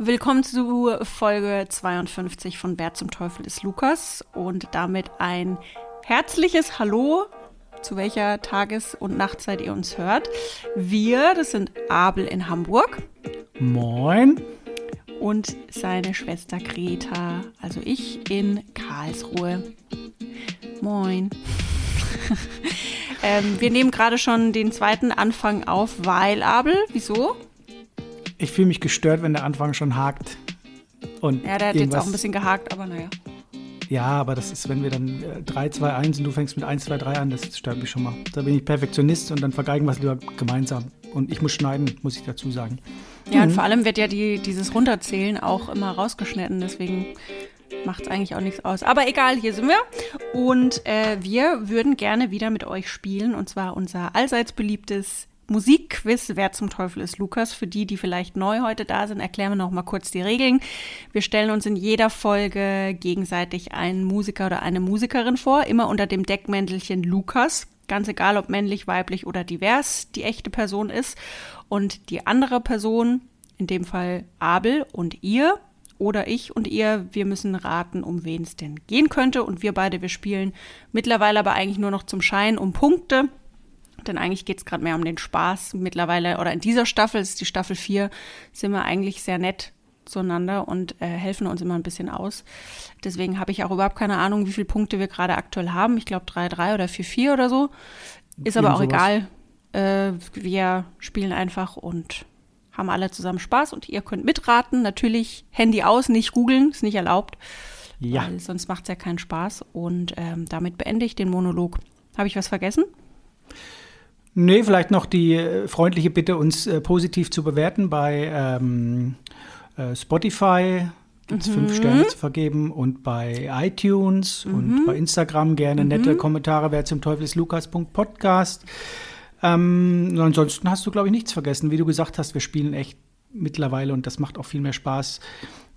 Willkommen zu Folge 52 von Bär zum Teufel ist Lukas und damit ein herzliches Hallo, zu welcher Tages- und Nachtzeit ihr uns hört. Wir, das sind Abel in Hamburg. Moin. Und seine Schwester Greta, also ich in Karlsruhe. Moin. ähm, wir nehmen gerade schon den zweiten Anfang auf, weil Abel, wieso? Ich fühle mich gestört, wenn der Anfang schon hakt. Und ja, der hat jetzt auch ein bisschen gehakt, aber naja. Ja, aber das ist, wenn wir dann 3, 2, 1 und du fängst mit 1, 2, 3 an, das stört mich schon mal. Da bin ich Perfektionist und dann vergeigen wir es lieber gemeinsam. Und ich muss schneiden, muss ich dazu sagen. Ja, mhm. und vor allem wird ja die, dieses Runterzählen auch immer rausgeschnitten, deswegen macht es eigentlich auch nichts aus. Aber egal, hier sind wir. Und äh, wir würden gerne wieder mit euch spielen, und zwar unser allseits beliebtes Musikquiz. Wer zum Teufel ist Lukas? Für die, die vielleicht neu heute da sind, erklären wir noch mal kurz die Regeln. Wir stellen uns in jeder Folge gegenseitig einen Musiker oder eine Musikerin vor, immer unter dem Deckmäntelchen Lukas. Ganz egal, ob männlich, weiblich oder divers die echte Person ist. Und die andere Person, in dem Fall Abel und ihr oder ich und ihr, wir müssen raten, um wen es denn gehen könnte. Und wir beide, wir spielen mittlerweile aber eigentlich nur noch zum Schein um Punkte denn eigentlich geht es gerade mehr um den Spaß. Mittlerweile, oder in dieser Staffel, das ist die Staffel 4, sind wir eigentlich sehr nett zueinander und äh, helfen uns immer ein bisschen aus. Deswegen habe ich auch überhaupt keine Ahnung, wie viele Punkte wir gerade aktuell haben. Ich glaube 3-3 oder 4-4 oder so. Ist aber auch sowas. egal. Äh, wir spielen einfach und haben alle zusammen Spaß und ihr könnt mitraten. Natürlich Handy aus, nicht googeln, ist nicht erlaubt. Ja. Weil sonst macht es ja keinen Spaß. Und ähm, damit beende ich den Monolog. Habe ich was vergessen? Nee, vielleicht noch die äh, freundliche Bitte, uns äh, positiv zu bewerten bei ähm, äh, Spotify. Gibt es mhm. fünf Sterne zu vergeben und bei iTunes mhm. und bei Instagram gerne mhm. nette Kommentare. Wer zum Teufel ist Lukas.podcast. Ähm, ansonsten hast du, glaube ich, nichts vergessen. Wie du gesagt hast, wir spielen echt mittlerweile und das macht auch viel mehr Spaß.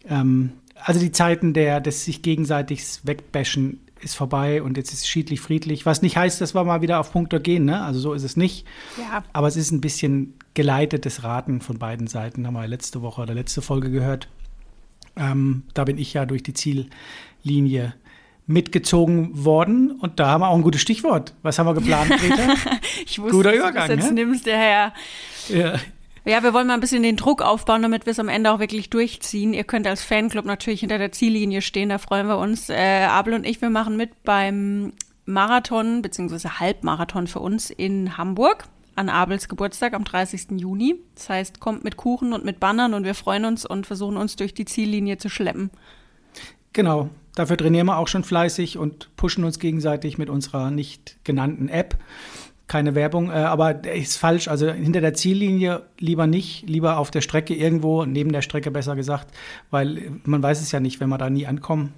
Ähm, also die Zeiten der, des sich gegenseitig wegbashen ist vorbei und jetzt ist es schiedlich friedlich. Was nicht heißt, dass wir mal wieder auf Punkte gehen, ne? Also so ist es nicht. Ja. Aber es ist ein bisschen geleitetes Raten von beiden Seiten, haben wir letzte Woche oder letzte Folge gehört. Ähm, da bin ich ja durch die Ziellinie mitgezogen worden und da haben wir auch ein gutes Stichwort. Was haben wir geplant, Greta? ich wusste, Guter Übergang, du das jetzt ne? nimmst du her. Ja. Ja, wir wollen mal ein bisschen den Druck aufbauen, damit wir es am Ende auch wirklich durchziehen. Ihr könnt als Fanclub natürlich hinter der Ziellinie stehen, da freuen wir uns. Äh, Abel und ich, wir machen mit beim Marathon beziehungsweise Halbmarathon für uns in Hamburg an Abels Geburtstag am 30. Juni. Das heißt, kommt mit Kuchen und mit Bannern und wir freuen uns und versuchen uns durch die Ziellinie zu schleppen. Genau, dafür trainieren wir auch schon fleißig und pushen uns gegenseitig mit unserer nicht genannten App keine Werbung, äh, aber ist falsch. Also hinter der Ziellinie lieber nicht, lieber auf der Strecke irgendwo, neben der Strecke besser gesagt, weil man weiß es ja nicht, wenn wir da nie ankommen.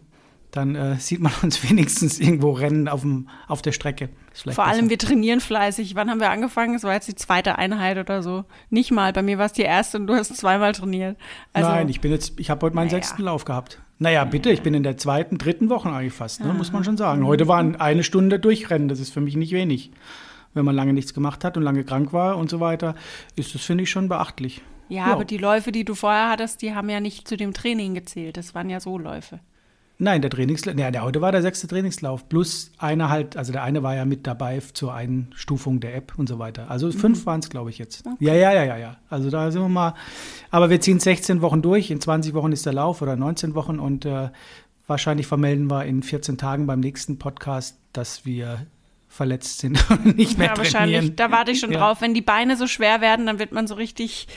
Dann äh, sieht man uns wenigstens irgendwo rennen auf, dem, auf der Strecke. Vor allem, wir trainieren fleißig. Wann haben wir angefangen? Es war jetzt die zweite Einheit oder so. Nicht mal. Bei mir war es die erste und du hast zweimal trainiert. Also, Nein, ich bin jetzt, ich habe heute meinen naja. sechsten Lauf gehabt. Naja, bitte, ich bin in der zweiten, dritten Woche eigentlich fast, ne, muss man schon sagen. Heute waren eine Stunde durchrennen, das ist für mich nicht wenig wenn man lange nichts gemacht hat und lange krank war und so weiter, ist das, finde ich, schon beachtlich. Ja, ja, aber die Läufe, die du vorher hattest, die haben ja nicht zu dem Training gezählt. Das waren ja so Läufe. Nein, der Trainingslauf, ja, der heute war der sechste Trainingslauf. Plus einer halt, also der eine war ja mit dabei zur Einstufung der App und so weiter. Also mhm. fünf waren es, glaube ich, jetzt. Okay. Ja, ja, ja, ja, ja. Also da sind wir mal. Aber wir ziehen 16 Wochen durch. In 20 Wochen ist der Lauf oder 19 Wochen und äh, wahrscheinlich vermelden wir in 14 Tagen beim nächsten Podcast, dass wir verletzt sind und nicht mehr ja, trainieren. wahrscheinlich. Da warte ich schon ja. drauf. Wenn die Beine so schwer werden, dann wird man so richtig,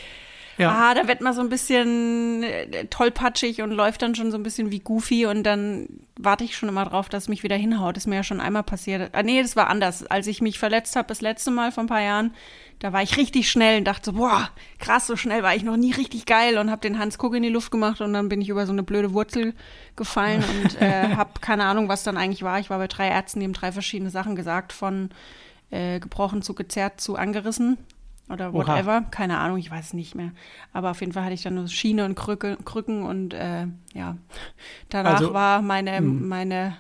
ja. ah, da wird man so ein bisschen äh, tollpatschig und läuft dann schon so ein bisschen wie Goofy und dann warte ich schon immer drauf, dass es mich wieder hinhaut. Das ist mir ja schon einmal passiert. Ah, nee, das war anders. Als ich mich verletzt habe das letzte Mal vor ein paar Jahren, da war ich richtig schnell und dachte so, boah, krass, so schnell war ich noch nie richtig geil und habe den Hans Kuck in die Luft gemacht und dann bin ich über so eine blöde Wurzel gefallen und äh, habe keine Ahnung, was dann eigentlich war. Ich war bei drei Ärzten, die haben drei verschiedene Sachen gesagt, von äh, gebrochen zu gezerrt zu angerissen oder whatever. Oha. Keine Ahnung, ich weiß es nicht mehr. Aber auf jeden Fall hatte ich dann nur Schiene und Krücke, Krücken und äh, ja, danach also, war meine, hm. meine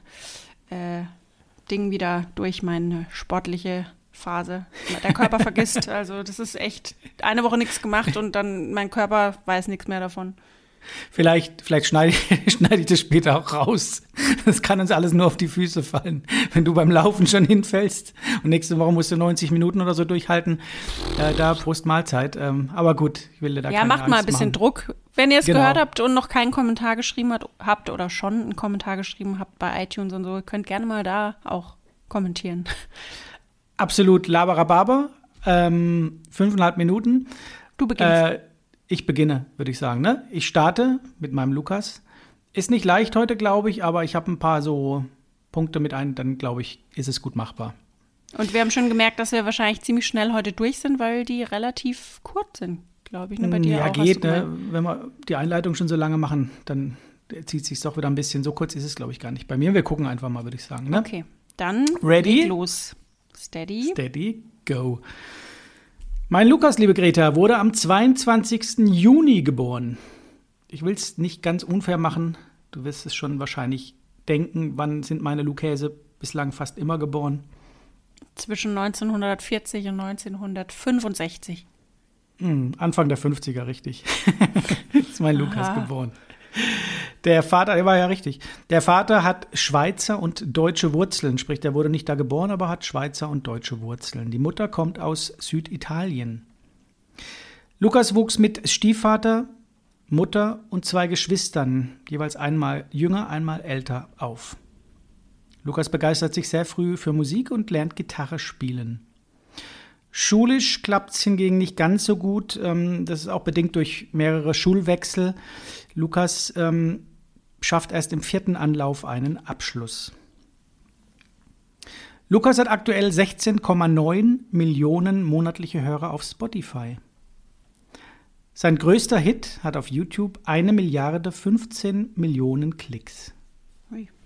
äh, Ding wieder durch meine sportliche Phase. Der Körper vergisst. Also das ist echt eine Woche nichts gemacht und dann mein Körper weiß nichts mehr davon. Vielleicht, vielleicht schneide ich, schneide ich das später auch raus. Das kann uns alles nur auf die Füße fallen. Wenn du beim Laufen schon hinfällst und nächste Woche musst du 90 Minuten oder so durchhalten, äh, da Prost Mahlzeit. Ähm, aber gut, ich will dir da Ja, macht Angst mal ein bisschen machen. Druck. Wenn ihr es Genau. gehört habt und noch keinen Kommentar geschrieben hat, habt oder schon einen Kommentar geschrieben habt bei iTunes und so, könnt gerne mal da auch kommentieren. Absolut Laberababa. Ähm, fünfeinhalb Minuten. Du beginnst. Äh, ich beginne, würde ich sagen. Ne? Ich starte mit meinem Lukas. Ist nicht leicht heute, glaube ich, aber ich habe ein paar so Punkte mit ein, dann glaube ich, ist es gut machbar. Und wir haben schon gemerkt, dass wir wahrscheinlich ziemlich schnell heute durch sind, weil die relativ kurz sind, glaube ich. Ne? Bei dir ja, auch, geht, ne? wenn wir die Einleitung schon so lange machen, dann zieht sich doch wieder ein bisschen. So kurz ist es, glaube ich, gar nicht. Bei mir, wir gucken einfach mal, würde ich sagen. Ne? Okay, dann Ready? los. Steady. Steady, go. Mein Lukas, liebe Greta, wurde am 22. Juni geboren. Ich will es nicht ganz unfair machen. Du wirst es schon wahrscheinlich denken, wann sind meine Lukäse bislang fast immer geboren. Zwischen 1940 und 1965. Hm, Anfang der 50er, richtig. ist mein Lukas Aha. geboren. Der Vater, der war ja richtig. Der Vater hat Schweizer und deutsche Wurzeln, sprich, der wurde nicht da geboren, aber hat Schweizer und deutsche Wurzeln. Die Mutter kommt aus Süditalien. Lukas wuchs mit Stiefvater, Mutter und zwei Geschwistern, jeweils einmal jünger, einmal älter, auf. Lukas begeistert sich sehr früh für Musik und lernt Gitarre spielen. Schulisch klappt es hingegen nicht ganz so gut. Ähm, das ist auch bedingt durch mehrere Schulwechsel. Lukas ähm, schafft erst im vierten Anlauf einen Abschluss. Lukas hat aktuell 16,9 Millionen monatliche Hörer auf Spotify. Sein größter Hit hat auf YouTube eine Milliarde 15 Millionen Klicks.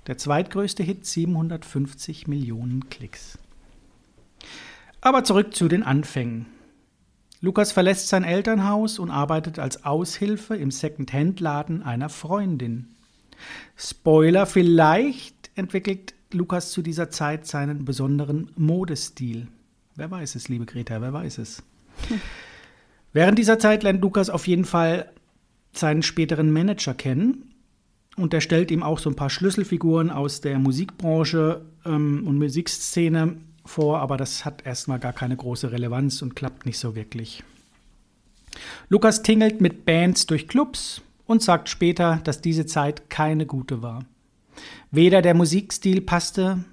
Der zweitgrößte Hit 750 Millionen Klicks. Aber zurück zu den Anfängen. Lukas verlässt sein Elternhaus und arbeitet als Aushilfe im Second-Hand-Laden einer Freundin. Spoiler, vielleicht entwickelt Lukas zu dieser Zeit seinen besonderen Modestil. Wer weiß es, liebe Greta, wer weiß es. Während dieser Zeit lernt Lukas auf jeden Fall seinen späteren Manager kennen und der stellt ihm auch so ein paar Schlüsselfiguren aus der Musikbranche ähm, und Musikszene vor, aber das hat erstmal gar keine große Relevanz und klappt nicht so wirklich. Lukas tingelt mit Bands durch Clubs und sagt später, dass diese Zeit keine gute war. Weder der Musikstil passte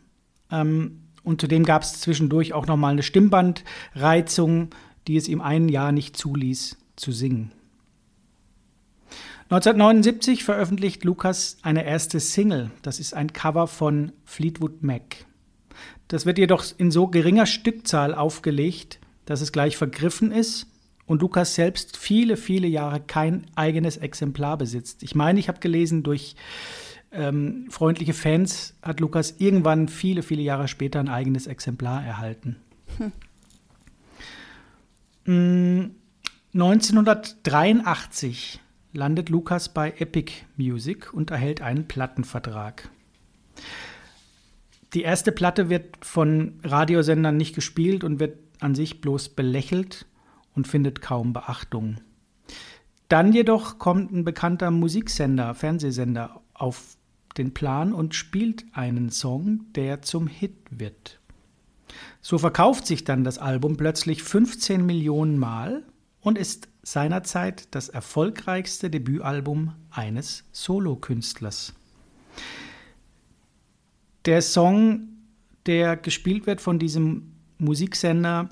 ähm, und zudem gab es zwischendurch auch nochmal eine Stimmbandreizung, die es ihm ein Jahr nicht zuließ zu singen. 1979 veröffentlicht Lukas eine erste Single. Das ist ein Cover von Fleetwood Mac. Das wird jedoch in so geringer Stückzahl aufgelegt, dass es gleich vergriffen ist und Lukas selbst viele, viele Jahre kein eigenes Exemplar besitzt. Ich meine, ich habe gelesen, durch ähm, freundliche Fans hat Lukas irgendwann viele, viele Jahre später ein eigenes Exemplar erhalten. Mm, 1983 landet Lukas bei Epic Music und erhält einen Plattenvertrag. Die erste Platte wird von Radiosendern nicht gespielt und wird an sich bloß belächelt und findet kaum Beachtung. Dann jedoch kommt ein bekannter Musiksender, Fernsehsender auf den Plan und spielt einen Song, der zum Hit wird. So verkauft sich dann das Album plötzlich 15 Millionen Mal und ist seinerzeit das erfolgreichste Debütalbum eines Solokünstlers. Der Song, der gespielt wird von diesem Musiksender,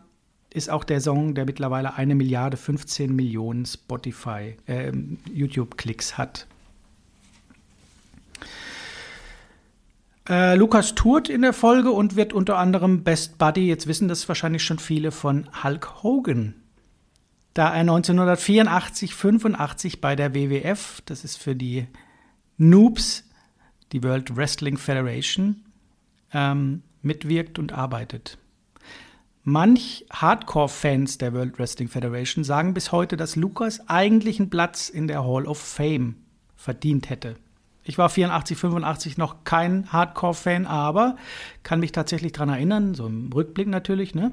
ist auch der Song, der mittlerweile eine Milliarde 15 Millionen Spotify, äh, YouTube-Klicks hat. Äh, Lukas tourt in der Folge und wird unter anderem Best Buddy, jetzt wissen das wahrscheinlich schon viele, von Hulk Hogan. Da er 1984, 85 bei der WWF, das ist für die Noobs, die World Wrestling Federation, ähm, mitwirkt und arbeitet. Manch Hardcore-Fans der World Wrestling Federation sagen bis heute, dass Lukas eigentlich einen Platz in der Hall of Fame verdient hätte. Ich war 84, 85 noch kein Hardcore-Fan, aber kann mich tatsächlich daran erinnern, so im Rückblick natürlich, ne,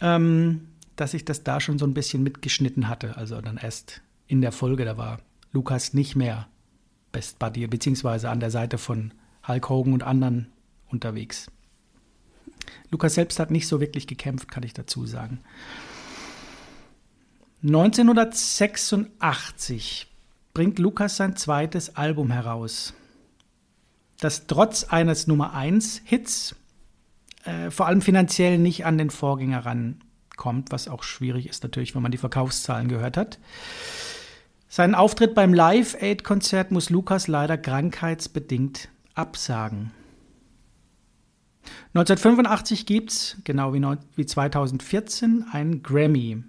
ähm, dass ich das da schon so ein bisschen mitgeschnitten hatte. Also dann erst in der Folge, da war Lukas nicht mehr Best Buddy, beziehungsweise an der Seite von Hulk Hogan und anderen unterwegs. Lukas selbst hat nicht so wirklich gekämpft, kann ich dazu sagen. 1986 bringt Lukas sein zweites Album heraus, das trotz eines Nummer 1 Hits äh, vor allem finanziell nicht an den Vorgänger rankommt, was auch schwierig ist natürlich, wenn man die Verkaufszahlen gehört hat. Seinen Auftritt beim Live-Aid-Konzert muss Lukas leider krankheitsbedingt absagen. 1985 gibt es, genau wie, wie 2014, einen Grammy.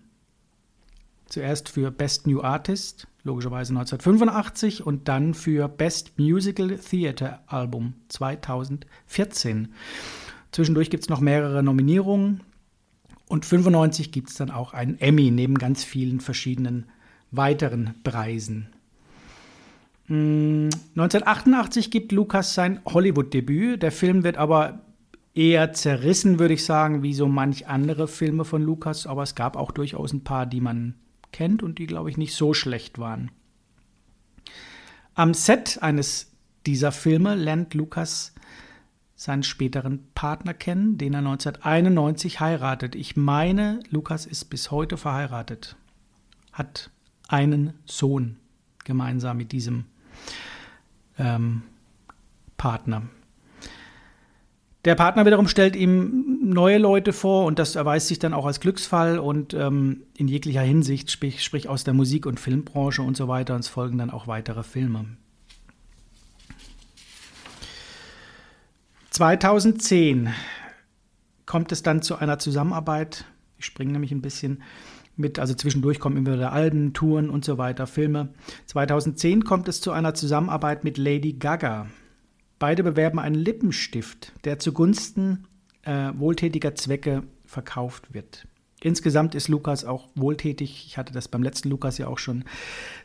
Zuerst für Best New Artist, logischerweise 1985, und dann für Best Musical Theatre Album 2014. Zwischendurch gibt es noch mehrere Nominierungen und 95 gibt es dann auch einen Emmy neben ganz vielen verschiedenen weiteren Preisen. 1988 hm, gibt Lukas sein Hollywood-Debüt. Der Film wird aber eher zerrissen, würde ich sagen, wie so manch andere Filme von Lukas. Aber es gab auch durchaus ein paar, die man kennt und die, glaube ich, nicht so schlecht waren. Am Set eines dieser Filme lernt Lukas seinen späteren Partner kennen, den er 1991 heiratet. Ich meine, Lukas ist bis heute verheiratet, hat einen Sohn gemeinsam mit diesem ähm, Partner. Der Partner wiederum stellt ihm neue Leute vor und das erweist sich dann auch als Glücksfall und ähm, in jeglicher Hinsicht, sprich, sprich aus der Musik- und Filmbranche und so weiter. Und es folgen dann auch weitere Filme. 2010 kommt es dann zu einer Zusammenarbeit. Ich springe nämlich ein bisschen mit, also zwischendurch kommen immer wieder Alben, Touren und so weiter, Filme. 2010 kommt es zu einer Zusammenarbeit mit Lady Gaga. Beide bewerben einen Lippenstift, der zugunsten äh, wohltätiger Zwecke verkauft wird. Insgesamt ist Lukas auch wohltätig. Ich hatte das beim letzten Lukas ja auch schon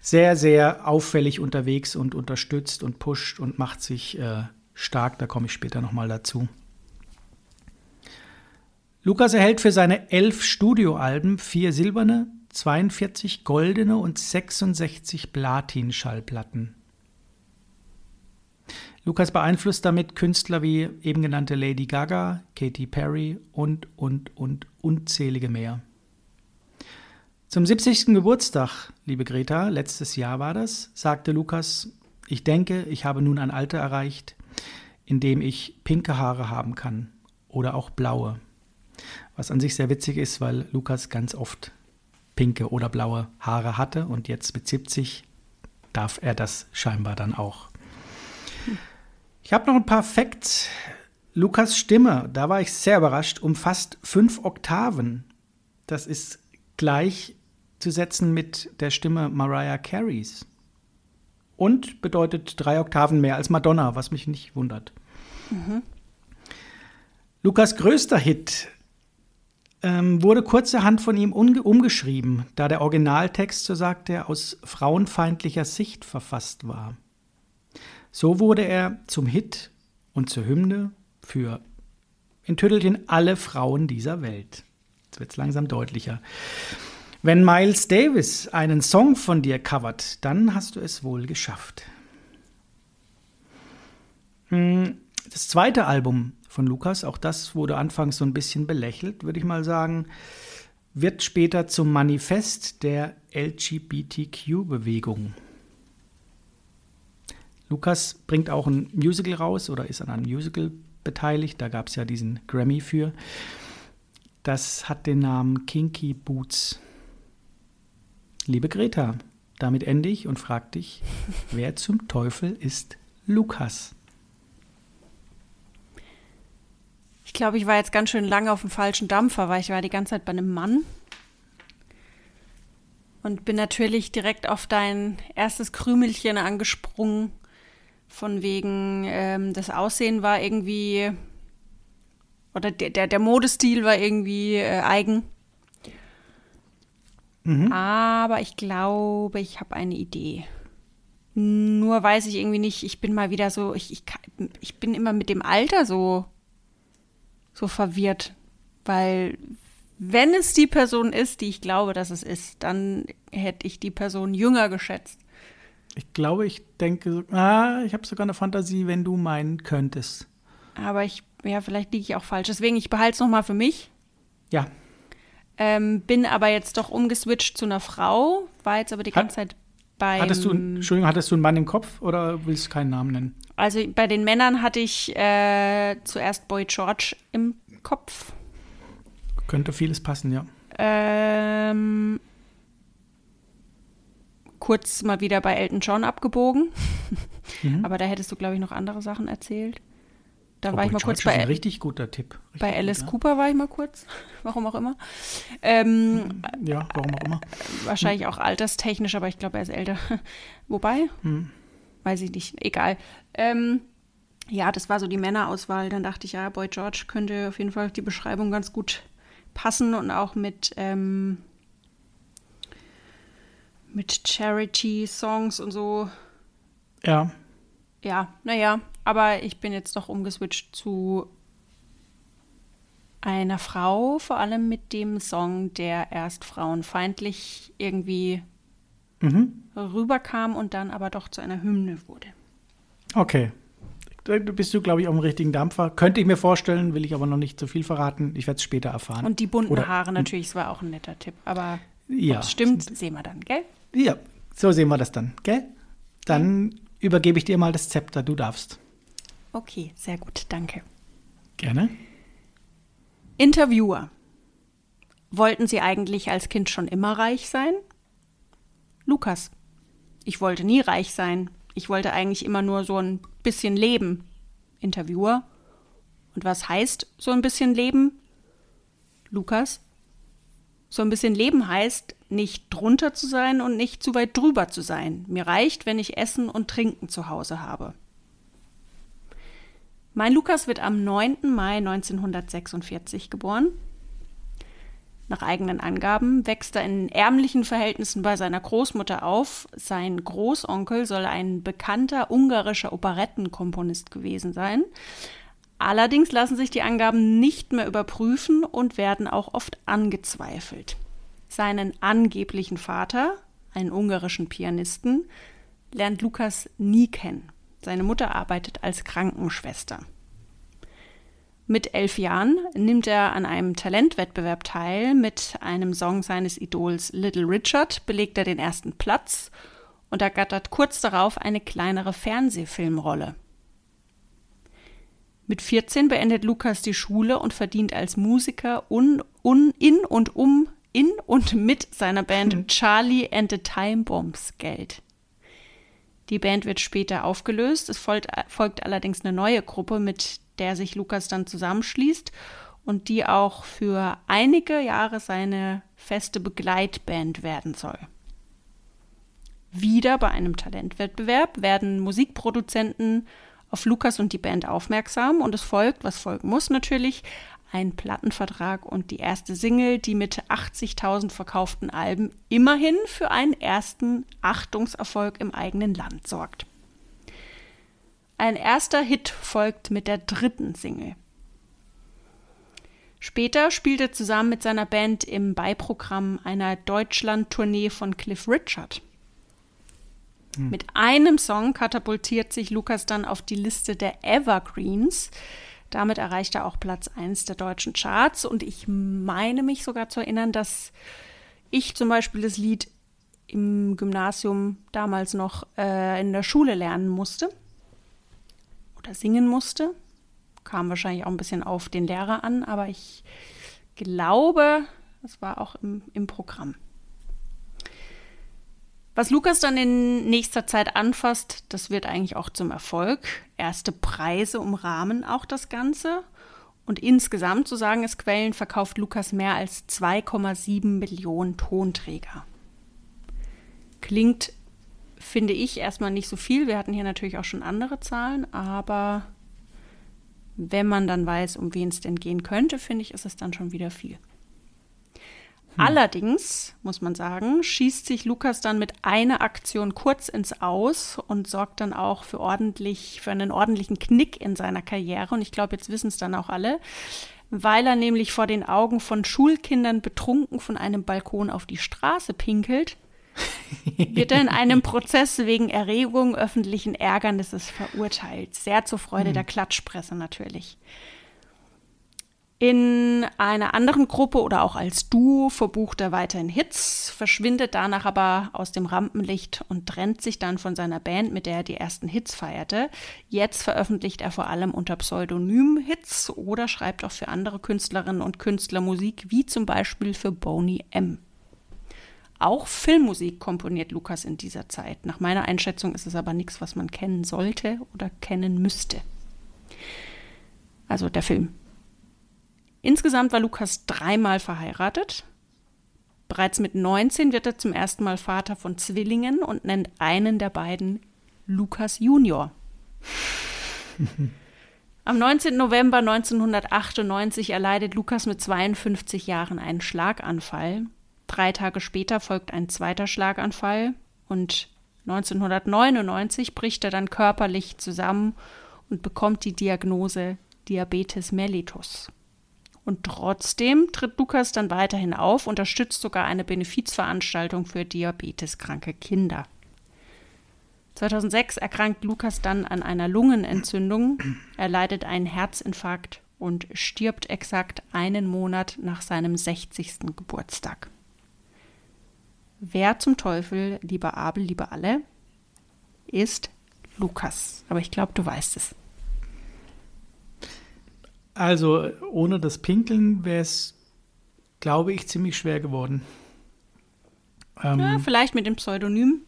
sehr, sehr auffällig unterwegs und unterstützt und pusht und macht sich äh, stark, da komme ich später nochmal dazu. Lukas erhält für seine elf Studioalben vier silberne, 42 goldene und 66 Platin-Schallplatten. Lukas beeinflusst damit Künstler wie eben genannte Lady Gaga, Katy Perry und, und, und unzählige mehr. Zum 70. Geburtstag, liebe Greta, letztes Jahr war das, sagte Lukas, ich denke, ich habe nun ein Alter erreicht, in dem ich pinke Haare haben kann oder auch blaue. Was an sich sehr witzig ist, weil Lukas ganz oft pinke oder blaue Haare hatte und jetzt mit 70 darf er das scheinbar dann auch. Ich habe noch ein paar Facts. Lukas Stimme, da war ich sehr überrascht, umfasst fünf Oktaven. Das ist gleichzusetzen mit der Stimme Mariah Careys. Und bedeutet drei Oktaven mehr als Madonna, was mich nicht wundert. Mhm. Lukas größter Hit ähm, wurde kurzerhand von ihm umgeschrieben, da der Originaltext, so sagt er, aus frauenfeindlicher Sicht verfasst war. So wurde er zum Hit und zur Hymne für in Tüttelchen alle Frauen dieser Welt. Jetzt wird es langsam deutlicher. Wenn Miles Davis einen Song von dir covert, dann hast du es wohl geschafft. Hm, das zweite Album von Lukas, auch das wurde anfangs so ein bisschen belächelt, würde ich mal sagen, wird später zum Manifest der LGBTQ-Bewegung. Lukas bringt auch ein Musical raus oder ist an einem Musical beteiligt. Da gab es ja diesen Grammy für. Das hat den Namen Kinky Boots. Liebe Greta, damit ende ich und frage dich, wer zum Teufel ist Lukas? Ich glaube, ich war jetzt ganz schön lange auf dem falschen Dampfer, weil ich war die ganze Zeit bei einem Mann. Und bin natürlich direkt auf dein erstes Krümelchen angesprungen. Von wegen, ähm, das Aussehen war irgendwie, oder der, der, der Modestil war irgendwie äh, eigen. Mhm. Aber ich glaube, ich habe eine Idee. Nur weiß ich irgendwie nicht, ich bin mal wieder so, ich, ich, ich bin immer mit dem Alter so so verwirrt, weil wenn es die Person ist, die ich glaube, dass es ist, dann hätte ich die Person jünger geschätzt. Ich glaube, ich denke, ah, ich habe sogar eine Fantasie, wenn du meinen könntest. Aber ich, ja, vielleicht liege ich auch falsch. Deswegen, ich behalte es nochmal für mich. Ja. Ähm, bin aber jetzt doch umgeswitcht zu einer Frau, war jetzt aber die ganze Hat, Zeit bei. Hattest du, Entschuldigung, hattest du einen Mann im Kopf oder willst du keinen Namen nennen? Also bei den Männern hatte ich äh, zuerst Boy George im Kopf. Könnte vieles passen, ja. Ähm, kurz mal wieder bei Elton John abgebogen. Mhm. Aber da hättest du, glaube ich, noch andere Sachen erzählt. Da war ich mal George kurz bei. Ein richtig guter Tipp. Richtig bei Alice gut, Cooper war ich mal kurz. Warum auch immer. Ähm, ja, warum auch immer. Wahrscheinlich hm. auch alterstechnisch, aber ich glaube, er ist älter. Wobei, hm. weiß ich nicht. Egal. Ähm, ja, das war so die Männerauswahl. Dann dachte ich, ja, Boy George könnte auf jeden Fall die Beschreibung ganz gut passen und auch mit, ähm, mit Charity-Songs und so. Ja. Ja, naja, aber ich bin jetzt doch umgeswitcht zu einer Frau, vor allem mit dem Song, der erst frauenfeindlich irgendwie mhm. rüberkam und dann aber doch zu einer Hymne wurde. Okay. Da bist du, glaube ich, auf dem richtigen Dampfer. Könnte ich mir vorstellen, will ich aber noch nicht zu viel verraten. Ich werde es später erfahren. Und die bunten Oder, Haare natürlich, das war auch ein netter Tipp. Aber ja, stimmt, sehen wir dann, gell? Ja, so sehen wir das dann, gell? Dann übergebe ich dir mal das Zepter, du darfst. Okay, sehr gut, danke. Gerne. Interviewer. Wollten Sie eigentlich als Kind schon immer reich sein? Lukas. Ich wollte nie reich sein. Ich wollte eigentlich immer nur so ein bisschen leben. Interviewer. Und was heißt so ein bisschen leben? Lukas. So ein bisschen leben heißt, nicht drunter zu sein und nicht zu weit drüber zu sein. Mir reicht, wenn ich Essen und Trinken zu Hause habe. Mein Lukas wird am 9. Mai 1946 geboren. Nach eigenen Angaben wächst er in ärmlichen Verhältnissen bei seiner Großmutter auf. Sein Großonkel soll ein bekannter ungarischer Operettenkomponist gewesen sein. Allerdings lassen sich die Angaben nicht mehr überprüfen und werden auch oft angezweifelt. Seinen angeblichen Vater, einen ungarischen Pianisten, lernt Lukas nie kennen. Seine Mutter arbeitet als Krankenschwester. Mit elf Jahren nimmt er an einem Talentwettbewerb teil. Mit einem Song seines Idols Little Richard belegt er den ersten Platz und ergattert kurz darauf eine kleinere Fernsehfilmrolle. Mit 14 beendet Lukas die Schule und verdient als Musiker un, un, in und um in und mit seiner Band Charlie and the Time Bombs Geld. Die Band wird später aufgelöst. Es folgt, folgt allerdings eine neue Gruppe, mit der sich Lukas dann zusammenschließt und die auch für einige Jahre seine feste Begleitband werden soll. Wieder bei einem Talentwettbewerb werden Musikproduzenten auf Lukas und die Band aufmerksam und es folgt, was folgen muss natürlich, ein Plattenvertrag und die erste Single, die mit 80.000 verkauften Alben immerhin für einen ersten Achtungserfolg im eigenen Land sorgt. Ein erster Hit folgt mit der dritten Single. Später spielt er zusammen mit seiner Band im Beiprogramm einer Deutschland-Tournee von Cliff Richard. Hm. Mit einem Song katapultiert sich Lukas dann auf die Liste der Evergreens, damit erreicht er auch Platz 1 der deutschen Charts. Und ich meine mich sogar zu erinnern, dass ich zum Beispiel das Lied im Gymnasium damals noch äh, in der Schule lernen musste oder singen musste. Kam wahrscheinlich auch ein bisschen auf den Lehrer an, aber ich glaube, das war auch im, im Programm. Was Lukas dann in nächster Zeit anfasst, das wird eigentlich auch zum Erfolg. Erste Preise umrahmen auch das Ganze. Und insgesamt, so sagen es Quellen, verkauft Lukas mehr als 2,7 Millionen Tonträger. Klingt, finde ich, erstmal nicht so viel. Wir hatten hier natürlich auch schon andere Zahlen, aber wenn man dann weiß, um wen es denn gehen könnte, finde ich, ist es dann schon wieder viel. Hm. Allerdings, muss man sagen, schießt sich Lukas dann mit einer Aktion kurz ins Aus und sorgt dann auch für ordentlich, für einen ordentlichen Knick in seiner Karriere. Und ich glaube, jetzt wissen es dann auch alle, weil er nämlich vor den Augen von Schulkindern betrunken von einem Balkon auf die Straße pinkelt. wird er in einem Prozess wegen Erregung öffentlichen Ärgernisses verurteilt. Sehr zur Freude der Klatschpresse natürlich. In einer anderen Gruppe oder auch als Duo verbucht er weiterhin Hits, verschwindet danach aber aus dem Rampenlicht und trennt sich dann von seiner Band, mit der er die ersten Hits feierte. Jetzt veröffentlicht er vor allem unter Pseudonym Hits oder schreibt auch für andere Künstlerinnen und Künstler Musik, wie zum Beispiel für Boney M. Auch Filmmusik komponiert Lukas in dieser Zeit. Nach meiner Einschätzung ist es aber nichts, was man kennen sollte oder kennen müsste. Also der Film. Insgesamt war Lukas dreimal verheiratet. Bereits mit 19 wird er zum ersten Mal Vater von Zwillingen und nennt einen der beiden Lukas Junior. Am 19. November 1998 erleidet Lukas mit 52 Jahren einen Schlaganfall. Drei Tage später folgt ein zweiter Schlaganfall und 1999 bricht er dann körperlich zusammen und bekommt die Diagnose Diabetes mellitus. Und trotzdem tritt Lukas dann weiterhin auf, unterstützt sogar eine Benefizveranstaltung für diabeteskranke Kinder. 2006 erkrankt Lukas dann an einer Lungenentzündung, er leidet einen Herzinfarkt und stirbt exakt einen Monat nach seinem 60. Geburtstag. Wer zum Teufel, lieber Abel, lieber alle, ist Lukas? Aber ich glaube, du weißt es. Also ohne das Pinkeln wäre es, glaube ich, ziemlich schwer geworden. Ähm, ja, vielleicht mit dem Pseudonym.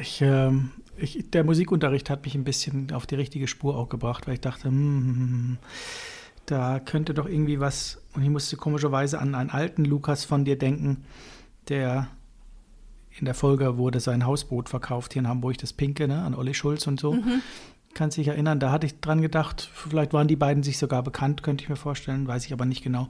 Ich, äh, ich, der Musikunterricht hat mich ein bisschen auf die richtige Spur auch gebracht, weil ich dachte, hm, hm, hm, hm da könnte doch irgendwie was, und ich musste komischerweise an einen alten Lukas von dir denken, der in der Folge wurde sein Hausboot verkauft hier in Hamburg, das Pinke, ne, an Olli Schulz und so. Mhm kann sich erinnern, da hatte ich dran gedacht, vielleicht waren die beiden sich sogar bekannt, könnte ich mir vorstellen, weiß ich aber nicht genau.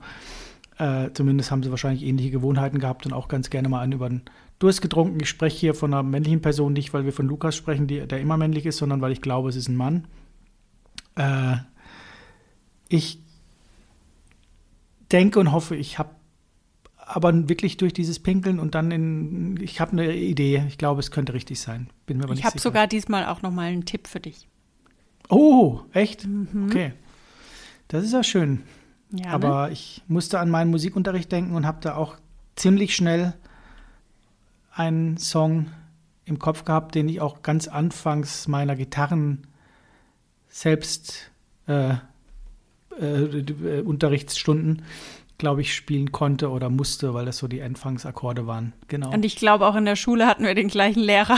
Äh, zumindest haben sie wahrscheinlich ähnliche Gewohnheiten gehabt und auch ganz gerne mal einen über den Durst getrunken. Ich spreche hier von einer männlichen Person, nicht weil wir von Lukas sprechen, die, der immer männlich ist, sondern weil ich glaube, es ist ein Mann. Äh, ich denke und hoffe, ich habe aber wirklich durch dieses Pinkeln und dann in, ich habe eine Idee. Ich glaube, es könnte richtig sein. Bin mir aber ich habe sogar diesmal auch noch mal einen Tipp für dich. Oh, echt? Mhm. Okay. Das ist ja schön. Ja, Aber ne? ich musste an meinen Musikunterricht denken und habe da auch ziemlich schnell einen Song im Kopf gehabt, den ich auch ganz anfangs meiner Gitarren selbst äh, äh, Unterrichtsstunden, glaube ich, spielen konnte oder musste, weil das so die Anfangsakkorde waren. Genau. Und ich glaube, auch in der Schule hatten wir den gleichen Lehrer.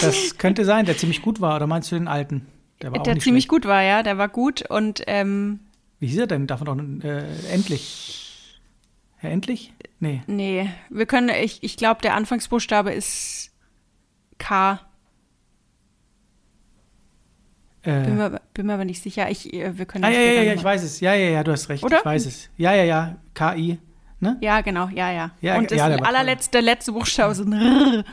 das könnte sein, der ziemlich gut war. Oder meinst du den alten? Der, war der ziemlich schlecht. gut war, ja. Der war gut und. Ähm, Wie hieß er denn? Darf man doch. Äh, endlich. Herr Endlich? Nee. Nee. Wir können. Ich, ich glaube, der Anfangsbuchstabe ist K. Äh, bin, mir, bin, mir, aber nicht sicher. Ich, äh, wir können ah, ja, ja, ja, ich weiß es. Ja, ja, ja, du hast recht. Oder? Ich weiß es. Ja, ja, ja. KI. Ne? Ja, genau. Ja, ja. ja und das ja, allerletzte, letzte Buchstabe ist ein R.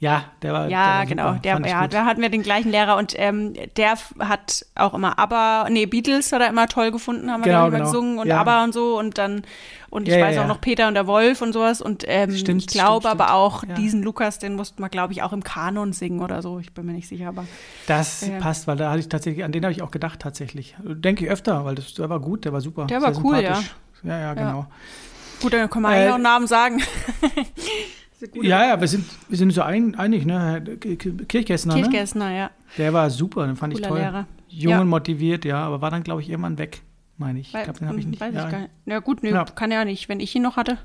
Ja, der war. Ja, der war genau. Der, ja, da hatten wir den gleichen Lehrer und ähm, der hat auch immer Aber, nee, Beatles hat er immer toll gefunden, haben wir genau, genau. gesungen und ja. Aber und so und dann, und ich ja, weiß ja, auch noch Peter und der Wolf und sowas und ähm, stimmt, ich glaube aber auch diesen Lukas, den mussten wir, glaube ich, auch im Kanon singen oder so. Ich bin mir nicht sicher, aber. Das passt, weil da hatte ich tatsächlich, an den habe ich auch gedacht, tatsächlich. Denke ich öfter, weil das, der war gut, der war super. Der war cool, ja. Ja, ja, genau. Gut, dann können wir äh, auch Namen sagen. Ja, ja, wir sind, wir sind so ein, einig, ne? Kirchgessner, Kirchgessner, ne? ja. Der war super, den fand Cooler ich toll. Lehrer. Jung ja. und motiviert, ja, aber war dann, glaube ich, irgendwann weg, meine ich. Ich glaube, den habe ich nicht. Weiß ja. ich gar nicht. Ja, gut, nö, ja. kann ja nicht, wenn ich ihn noch hatte.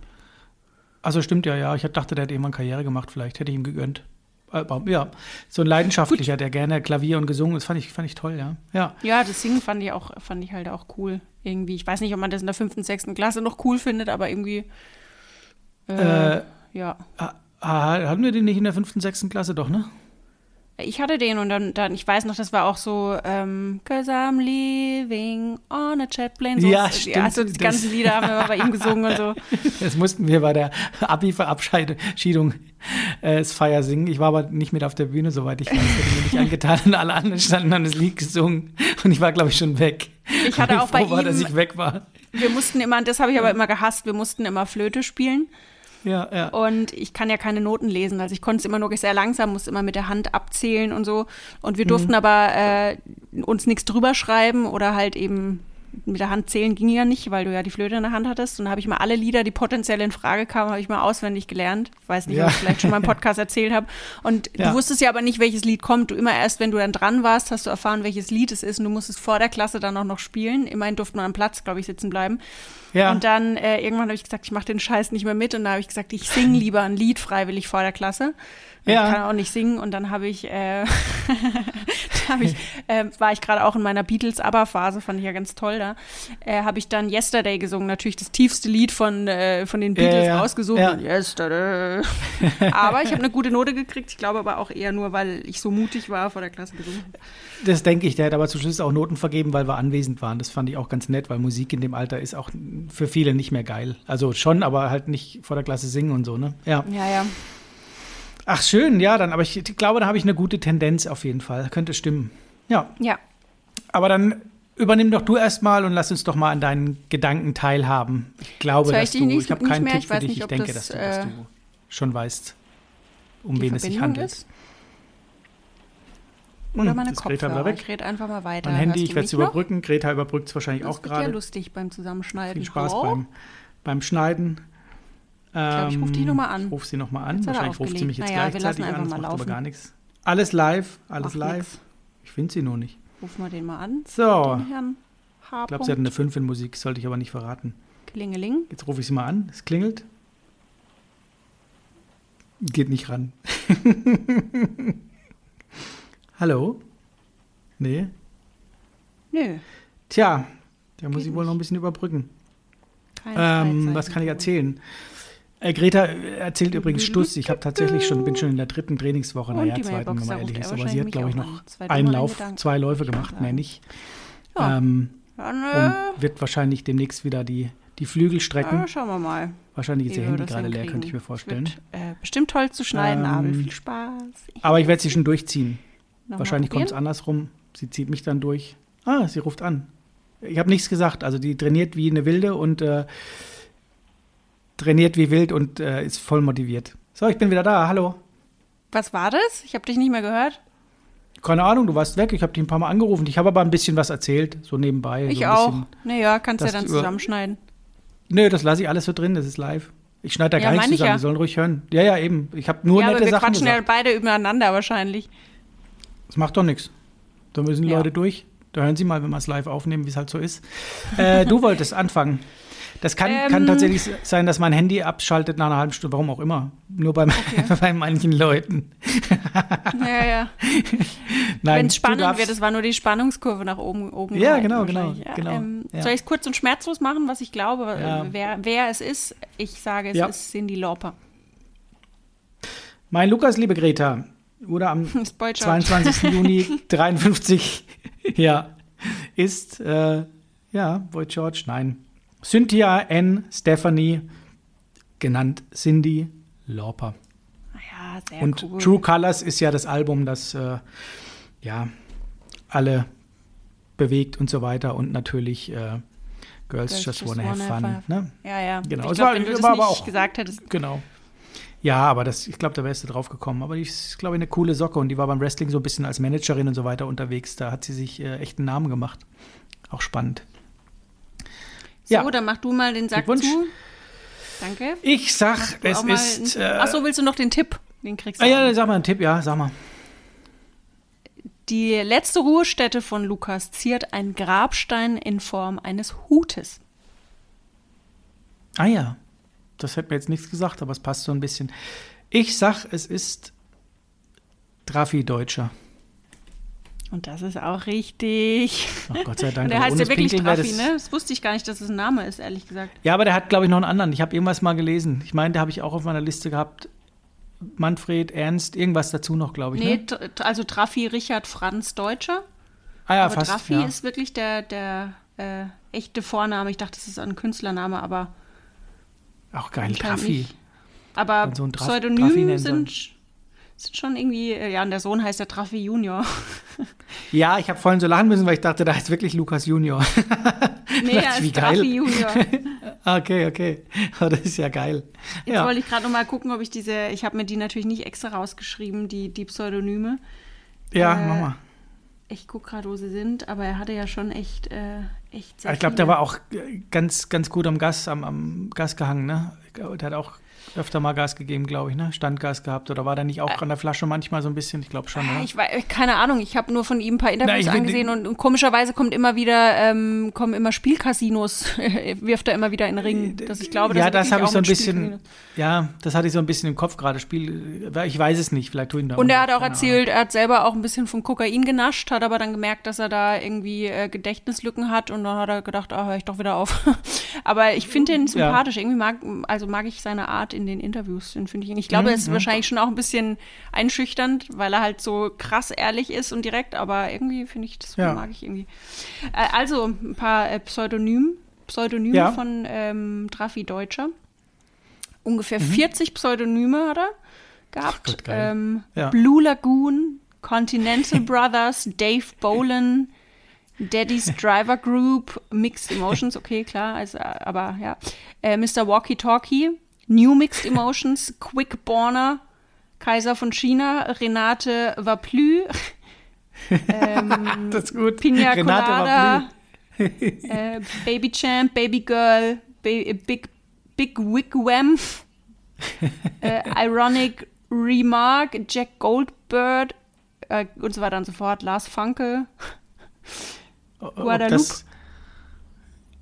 Also stimmt ja, ja. Ich dachte, der hätte irgendwann Karriere gemacht, vielleicht hätte ich ihm gegönnt. Aber, ja, so ein leidenschaftlicher, gut. der gerne Klavier und gesungen, das fand ich, fand ich toll, ja. ja. Ja, das Singen fand ich auch, fand ich halt auch cool. Irgendwie. Ich weiß nicht, ob man das in der fünften, sechsten Klasse noch cool findet, aber irgendwie. Äh, äh ja. Ah, hatten wir den nicht in der fünften, sechsten Klasse doch, ne? Ich hatte den und dann, dann ich weiß noch, das war auch so, ähm, Cause I'm living on a jet plane. So, ja, stimmt. Also die ganzen Lieder haben wir bei ihm gesungen und so. Das mussten wir bei der Abi-Verabschiedung äh, das Feier singen. Ich war aber nicht mit auf der Bühne, soweit ich weiß. Hätte mir nicht angetan und alle anderen standen dann das Lied gesungen und ich war, glaube ich, schon weg. Ich hatte auch bei war, ihm, dass ich weg war. Wir mussten immer, das habe ich aber immer gehasst, wir mussten immer Flöte spielen. Ja, ja. Und ich kann ja keine Noten lesen. Also ich konnte es immer nur sehr langsam, musste immer mit der Hand abzählen und so. Und wir durften aber äh, uns nichts drüber schreiben oder halt eben mit der Hand zählen ging ja nicht, weil du ja die Flöte in der Hand hattest. Und da habe ich mal alle Lieder, die potenziell in Frage kamen, habe ich mal auswendig gelernt. Ich weiß nicht, Ja. ob ich vielleicht schon mal im Podcast erzählt habe. Und Ja. du wusstest ja aber nicht, welches Lied kommt. Du immer erst, wenn du dann dran warst, hast du erfahren, welches Lied es ist. Und du musstest vor der Klasse dann auch noch spielen. Immerhin durfte man am Platz, glaube ich, sitzen bleiben. Ja. Und dann äh, irgendwann habe ich gesagt, ich mache den Scheiß nicht mehr mit. Und da habe ich gesagt, ich singe lieber ein Lied freiwillig vor der Klasse. Ja. Ich kann auch nicht singen. Und dann habe ich, äh, hab ich äh, war ich gerade auch in meiner Beatles-Aber-Phase, fand ich ja ganz toll da. Äh, habe ich dann Yesterday gesungen, natürlich das tiefste Lied von, äh, von den Ja, Beatles ja. rausgesucht. Ja. Und Yesterday. aber ich habe eine gute Note gekriegt. Ich glaube aber auch eher nur, weil ich so mutig war, vor der Klasse gesungen. Das denke ich. Der hat aber zum Schluss auch Noten vergeben, weil wir anwesend waren. Das fand ich auch ganz nett, weil Musik in dem Alter ist auch für viele nicht mehr geil. Also schon, aber halt nicht vor der Klasse singen und so, ne? Ja. Ja, ja. Ach, schön, ja, dann, aber ich glaube, da habe ich eine gute Tendenz auf jeden Fall. Könnte stimmen. Ja. Ja. Aber dann übernimm doch du erstmal und lass uns doch mal an deinen Gedanken teilhaben. Ich glaube, dass ich du, nicht- ich habe keinen mehr? Tipp Ich für dich. nicht, Ich denke, das, dass du, dass äh, du schon weißt, um wen es sich Verbindung handelt. ist. Oder Hm, meine ist Greta Kopfhörer. weg? Ich rede einfach mal weiter. Mein Handy, ich werde es mich noch? überbrücken. Greta überbrückt es wahrscheinlich Das auch wird ja gerade. lustig beim Zusammenschneiden. Viel Spaß beim, beim Schneiden. glaub, ich ruf die noch mal an. Ich rufe sie nochmal an. Jetzt Wahrscheinlich ruft sie mich jetzt Naja, wir gleichzeitig an. Das mal macht aber gar nichts. Alles live, alles Macht live. nix. Ich finde sie nur nicht. Ruf mal den mal an. So, ich glaube, sie hat eine 5 in Musik, sollte ich aber nicht verraten. Klingeling. Jetzt rufe ich sie mal an. Es klingelt. Geht nicht ran. Hallo? Nee. Nö, Tja, da muss ich wohl nicht. noch ein bisschen überbrücken. Ähm, was kann ich erzählen? Äh, Greta erzählt übrigens Stuss. Ich habe tatsächlich schon, bin schon in der dritten Trainingswoche, naja, zweiten, wenn man ehrlich ist. Aber sie hat, glaube ich, noch einen Lauf, zwei Läufe gemacht, Ja. mehr nicht. Ja. Ähm, äh, und wird wahrscheinlich demnächst wieder die, die Flügel strecken. äh, schauen wir mal. Wahrscheinlich ist ihr Handy gerade leer, könnte ich mir vorstellen. Wird, äh, bestimmt toll zu schneiden, Ähm, Abel. Viel Spaß. Aber ich werde sie schon durchziehen. Nochmal Wahrscheinlich kommt es andersrum. Sie zieht mich dann durch. Ah, sie ruft an. Ich habe nichts gesagt. Also die trainiert wie eine Wilde und äh, trainiert wie wild und äh, ist voll motiviert. So, ich bin wieder da. Hallo. Was war das? Ich habe dich nicht mehr gehört. Keine Ahnung, du warst weg. Ich habe dich ein paar Mal angerufen. Ich habe aber ein bisschen was erzählt, so nebenbei. Ich so auch. Bisschen. Naja, kannst ja dann zusammenschneiden. Nö, das lasse ich alles so drin. Das ist live. Ich schneide da Ja, gar nichts zusammen. ja. Die sollen ruhig hören. Ja, ja, eben. Ich habe nur ja, aber nette wir Sachen quatschen ja gesagt. beide übereinander wahrscheinlich. Das macht doch nichts. Da müssen die Ja. Leute durch. Da hören Sie mal, wenn wir es live aufnehmen, wie es halt so ist. Äh, du wolltest anfangen. Das kann, kann Ähm. tatsächlich sein, dass mein Handy abschaltet nach einer halben Stunde, warum auch immer. Nur bei, bei manchen Leuten. Ja, ja. Wenn es spannend wird, das war nur die Spannungskurve nach oben. oben Ja, genau, genau. Ja, genau, Ähm, ja. Soll ich es kurz und schmerzlos machen, was ich glaube, Ja. äh, wer, wer es ist? Ich sage, es Ja. ist Cindy Lauper. Mein Lukas, liebe Greta, wurde am Spoiler. 22. Juni 53, ja, ist, äh, ja, Boy George, nein. Cynthia N. Stephanie, genannt Cindy Lauper. Ja, sehr Und cool. True Colors ist ja das Album, das äh, ja alle bewegt und so weiter und natürlich äh, Girls, Girls Just Just Wanna Have Wanna Fun. Have Ne? Ja, ja. Genau. Ich glaub, war- wenn du das nicht auch- gesagt hättest. Genau. Ja, aber das, ich glaube, da wärst du drauf gekommen. Aber die ist, glaube ich, eine coole Socke und die war beim Wrestling so ein bisschen als Managerin und so weiter unterwegs. Da hat sie sich äh, echt einen Namen gemacht. Auch spannend. So, Ja. dann mach du mal den Sack zu. Danke. Ich sag, es ist. Äh, Ach so, willst du noch den Tipp? Den kriegst du. ah, ja, sag mal einen Tipp, ja, sag mal. Die letzte Ruhestätte von Lukas ziert ein Grabstein in Form eines Hutes. Ah ja, das hätte mir jetzt nichts gesagt, aber es passt so ein bisschen. Ich sag, es ist Trafi Deutscher. Und das ist auch richtig. Ach Gott sei Dank. Und der heißt ja das wirklich Traffi, das- ne? Das wusste ich gar nicht, dass es ein Name ist, ehrlich gesagt. Ja, aber der hat, glaube ich, noch einen anderen. Ich habe irgendwas mal gelesen. Ich meine, der habe ich auch auf meiner Liste gehabt. Manfred, Ernst, irgendwas dazu noch, glaube ich. Nee, Ne? Also Traffi Richard Franz Deutscher. Ah ja, aber fast. Traffi ja. ist wirklich der, der äh, echte Vorname. Ich dachte, das ist ein Künstlername, aber auch geil, Traffi. nicht. Aber so ein Traf- Pseudonym Traffi nennen sind, sind schon irgendwie, äh, ja, und der Sohn heißt ja Traffi Junior. Ja, ich habe vorhin so lachen müssen, weil ich dachte, da ist wirklich Lukas Junior. Nee, er ist Wie Raffi geil. Junior. okay, okay. Oh, das ist ja geil. Jetzt ja. wollte ich gerade noch mal gucken, ob ich diese, ich habe mir die natürlich nicht extra rausgeschrieben, die, die Pseudonyme. ja, äh, mach mal. Ich gucke gerade, wo sie sind, aber er hatte ja schon echt, äh, echt sehr Ich glaube, der war auch äh, ganz, ganz gut am Gas, am, am Gas gehangen, ne? Der hat auch öfter mal Gas gegeben, glaube ich, ne? Standgas gehabt. Oder war der nicht auch an der Flasche manchmal so ein bisschen? Ich glaube schon, oder? Ich weiß, keine Ahnung, ich habe nur von ihm ein paar Interviews Na, angesehen und, und komischerweise kommt immer wieder, ähm, kommen immer Spielcasinos, wirft er immer wieder in den Ring. Dass ich glaube, ja, das habe ich so ein bisschen, ja, das hatte ich so ein bisschen im Kopf gerade. Spiel, äh, ich weiß es nicht, vielleicht tue ich ihn da Und er hat auch erzählt, er hat selber auch ein bisschen von Kokain genascht, hat aber dann gemerkt, dass er da irgendwie äh, Gedächtnislücken hat und dann hat er gedacht, ah, höre ich doch wieder auf. aber ich finde den sympathisch. Irgendwie mag, also mag ich seine Art in den Interviews. Den finde ich, ich glaube, Mhm, er ist wahrscheinlich schon auch ein bisschen einschüchternd, weil er halt so krass ehrlich ist und direkt, aber irgendwie finde ich, das Ja. mag ich irgendwie. Äh, also ein paar äh, Pseudonym, Pseudonyme Ja. von ähm, Drafi Deutscher. Ungefähr Mhm. 40 Pseudonyme hat er gehabt. Gott, geil. ähm, Ja. Blue Lagoon, Continental Brothers, Dave Bolan, Daddy's Driver Group, Mixed Emotions, okay, klar, also, aber ja. Äh, Mr. Walkie Talkie, New Mixed Emotions, Quick Borner, Kaiser von China, Renate Vaplü, ähm, Das ist gut. Pina Renate Colada, äh, Baby Champ, Baby Girl, ba Big, Big Wigwam, äh, Ironic Remark, Jack Goldbird äh, und so weiter und so fort, Lars Funke. Ob Guadalupe. das,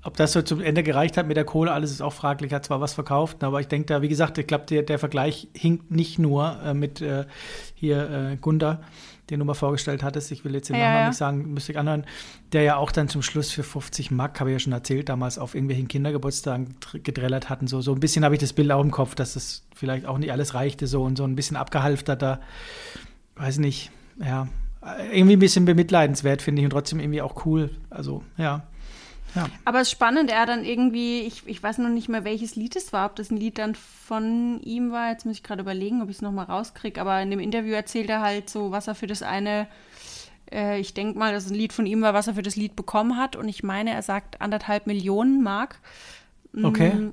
ob das so zum Ende gereicht hat mit der Kohle, alles ist auch fraglich. Hat zwar was verkauft, aber ich denke da, wie gesagt, ich glaube, der, der Vergleich hinkt nicht nur äh, mit äh, hier äh, Gunda, den du mal vorgestellt hattest. Ich will jetzt den Ja, Namen ja. nicht sagen, müsste ich anhören. Der ja auch dann zum Schluss für 50 Mark, habe ich ja schon erzählt, damals auf irgendwelchen Kindergeburtstagen dr- gedrellert hatten. So, so ein bisschen habe ich das Bild auch im Kopf, dass das vielleicht auch nicht alles reichte. So und so ein bisschen abgehalfterter, weiß nicht, ja. Irgendwie ein bisschen bemitleidenswert, finde ich, und trotzdem irgendwie auch cool. Also, ja. Ja. Aber es ist spannend, er dann irgendwie, ich, ich weiß noch nicht mehr, welches Lied es war, ob das ein Lied dann von ihm war. Jetzt muss ich gerade überlegen, ob ich es nochmal rauskriege. Aber in dem Interview erzählt er halt so, was er für das eine, äh, ich denke mal, dass es ein Lied von ihm war, was er für das Lied bekommen hat. Und ich meine, er sagt anderthalb Millionen Mark. Okay.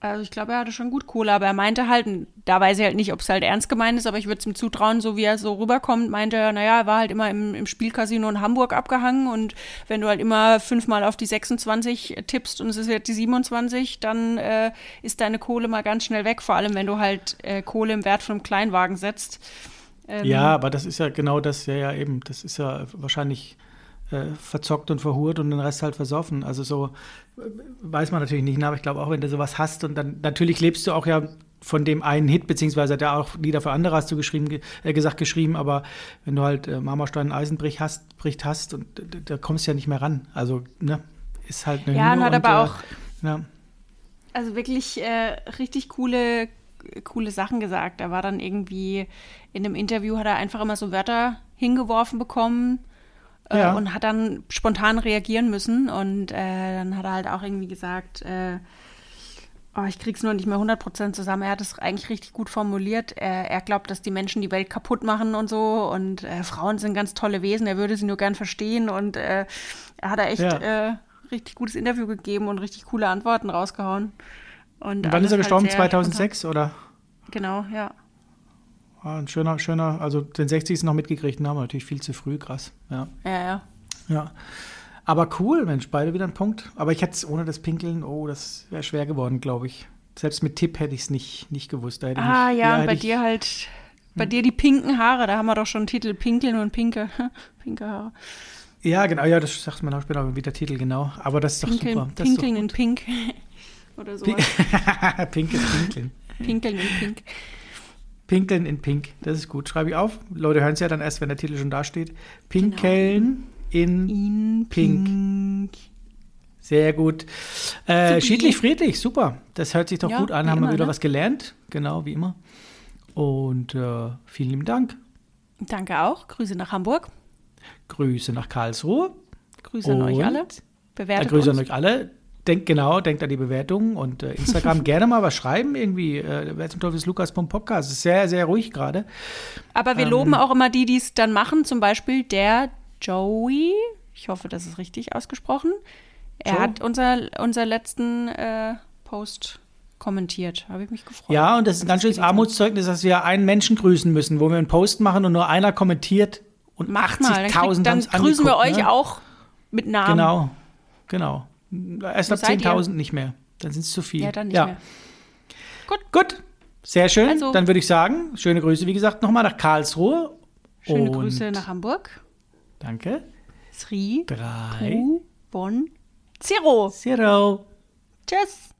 Also ich glaube, er hatte schon gut Kohle, aber er meinte halt, da weiß ich halt nicht, ob es halt ernst gemeint ist, aber ich würde es ihm zutrauen, so wie er so rüberkommt, meinte er, naja, er war halt immer im, im Spielcasino in Hamburg abgehangen und wenn du halt immer fünfmal auf die 26 tippst und es ist jetzt die 27, dann äh, ist deine Kohle mal ganz schnell weg, vor allem wenn du halt äh, Kohle im Wert von einem Kleinwagen setzt. Ähm, Ja, aber das ist ja genau das, ja, ja, eben. Das ist ja wahrscheinlich äh, verzockt und verhurt und den Rest halt versoffen. Also so äh, weiß man natürlich nicht, ne? aber ich glaube auch, wenn du sowas hast und dann natürlich lebst du auch ja von dem einen Hit, beziehungsweise hat er auch Lieder für andere hast du geschrieben, ge- äh, gesagt geschrieben, aber wenn du halt äh, Marmorstein Eisenbrich hast, bricht hast und da, da kommst du ja nicht mehr ran. Also, ne, ist halt eine Ja, und Hymne hat aber äh, auch ja. also wirklich äh, richtig coole, coole Sachen gesagt. Er war dann irgendwie in einem Interview, hat er einfach immer so Wörter hingeworfen bekommen äh, Ja. und hat dann spontan reagieren müssen. Und äh, dann hat er halt auch irgendwie gesagt, äh, oh, ich krieg's nur nicht mehr 100% zusammen. Er hat es eigentlich richtig gut formuliert. Er, er glaubt, dass die Menschen die Welt kaputt machen und so. Und äh, Frauen sind ganz tolle Wesen. Er würde sie nur gern verstehen. Und äh, er hat da echt Ja. äh, richtig gutes Interview gegeben und richtig coole Antworten rausgehauen. Und Und wann ist er halt gestorben? sehr 2006 oder? Genau, ja. Ah, ein schöner, schöner, also den 60. noch mitgekriegt, haben wir natürlich viel zu früh, krass. Ja. Ja, ja. Ja. Aber cool, Mensch, beide wieder ein Punkt. Aber ich hätte es ohne das Pinkeln, oh, das wäre schwer geworden, glaube ich. Selbst mit Tipp hätte ich es nicht, nicht gewusst. Ah, ich, ja, bei ich, dir halt, bei dir die pinken Haare, da haben wir doch schon einen Titel Pinkeln und Pinke. Pinke Haare. Ja, genau, ja, das sagt man auch später, wie der Titel, genau. Aber das ist doch super. Pinkeln, Das ist doch Pinkeln in. Pink. Oder so. Pinkes Pinkeln. Pinkeln in Pink. Pinkeln in Pink, das ist gut. Schreibe ich auf. Leute hören es ja dann erst, wenn der Titel schon da steht. Pinkeln in In Pink. Pink. Sehr gut. Äh, schiedlich, friedlich, super. Das hört sich doch Ja, gut an. Haben wir immer, wieder ne? was gelernt. Genau, wie immer. Und äh, vielen lieben Dank. Danke auch. Grüße nach Hamburg. Grüße nach Karlsruhe. Grüße an euch Und? alle. Bewertet Grüße uns. an euch alle. Denkt genau, denkt an die Bewertungen und äh, Instagram gerne mal was schreiben irgendwie. Äh, wer zum Teufel ist Lukas.podcast. Ist sehr, sehr ruhig gerade. Aber wir Ähm, loben auch immer die, die es dann machen. Zum Beispiel der Joey, ich hoffe, das ist richtig ausgesprochen, Er Joe? hat unser, unser letzten äh, Post kommentiert. Habe ich mich gefreut. Ja, und das ist ein ganz schönes Armutszeugnis, dass wir einen Menschen grüßen müssen, wo wir einen Post machen und nur einer kommentiert und Macht mal, dann, 80.000 kriegt, haben dann grüßen wir euch ne? auch mit Namen. Genau, genau. Erst Wo ab seid ihr? 10.000 nicht mehr. Dann sind es zu viel. Ja, dann nicht mehr. Gut, sehr schön. Also- Dann würde ich sagen, schöne Grüße, wie gesagt, nochmal nach Karlsruhe. Schöne und Grüße nach Hamburg. Danke. Sri, Drei. Pu, Bonn, Zero. Zero. Tschüss.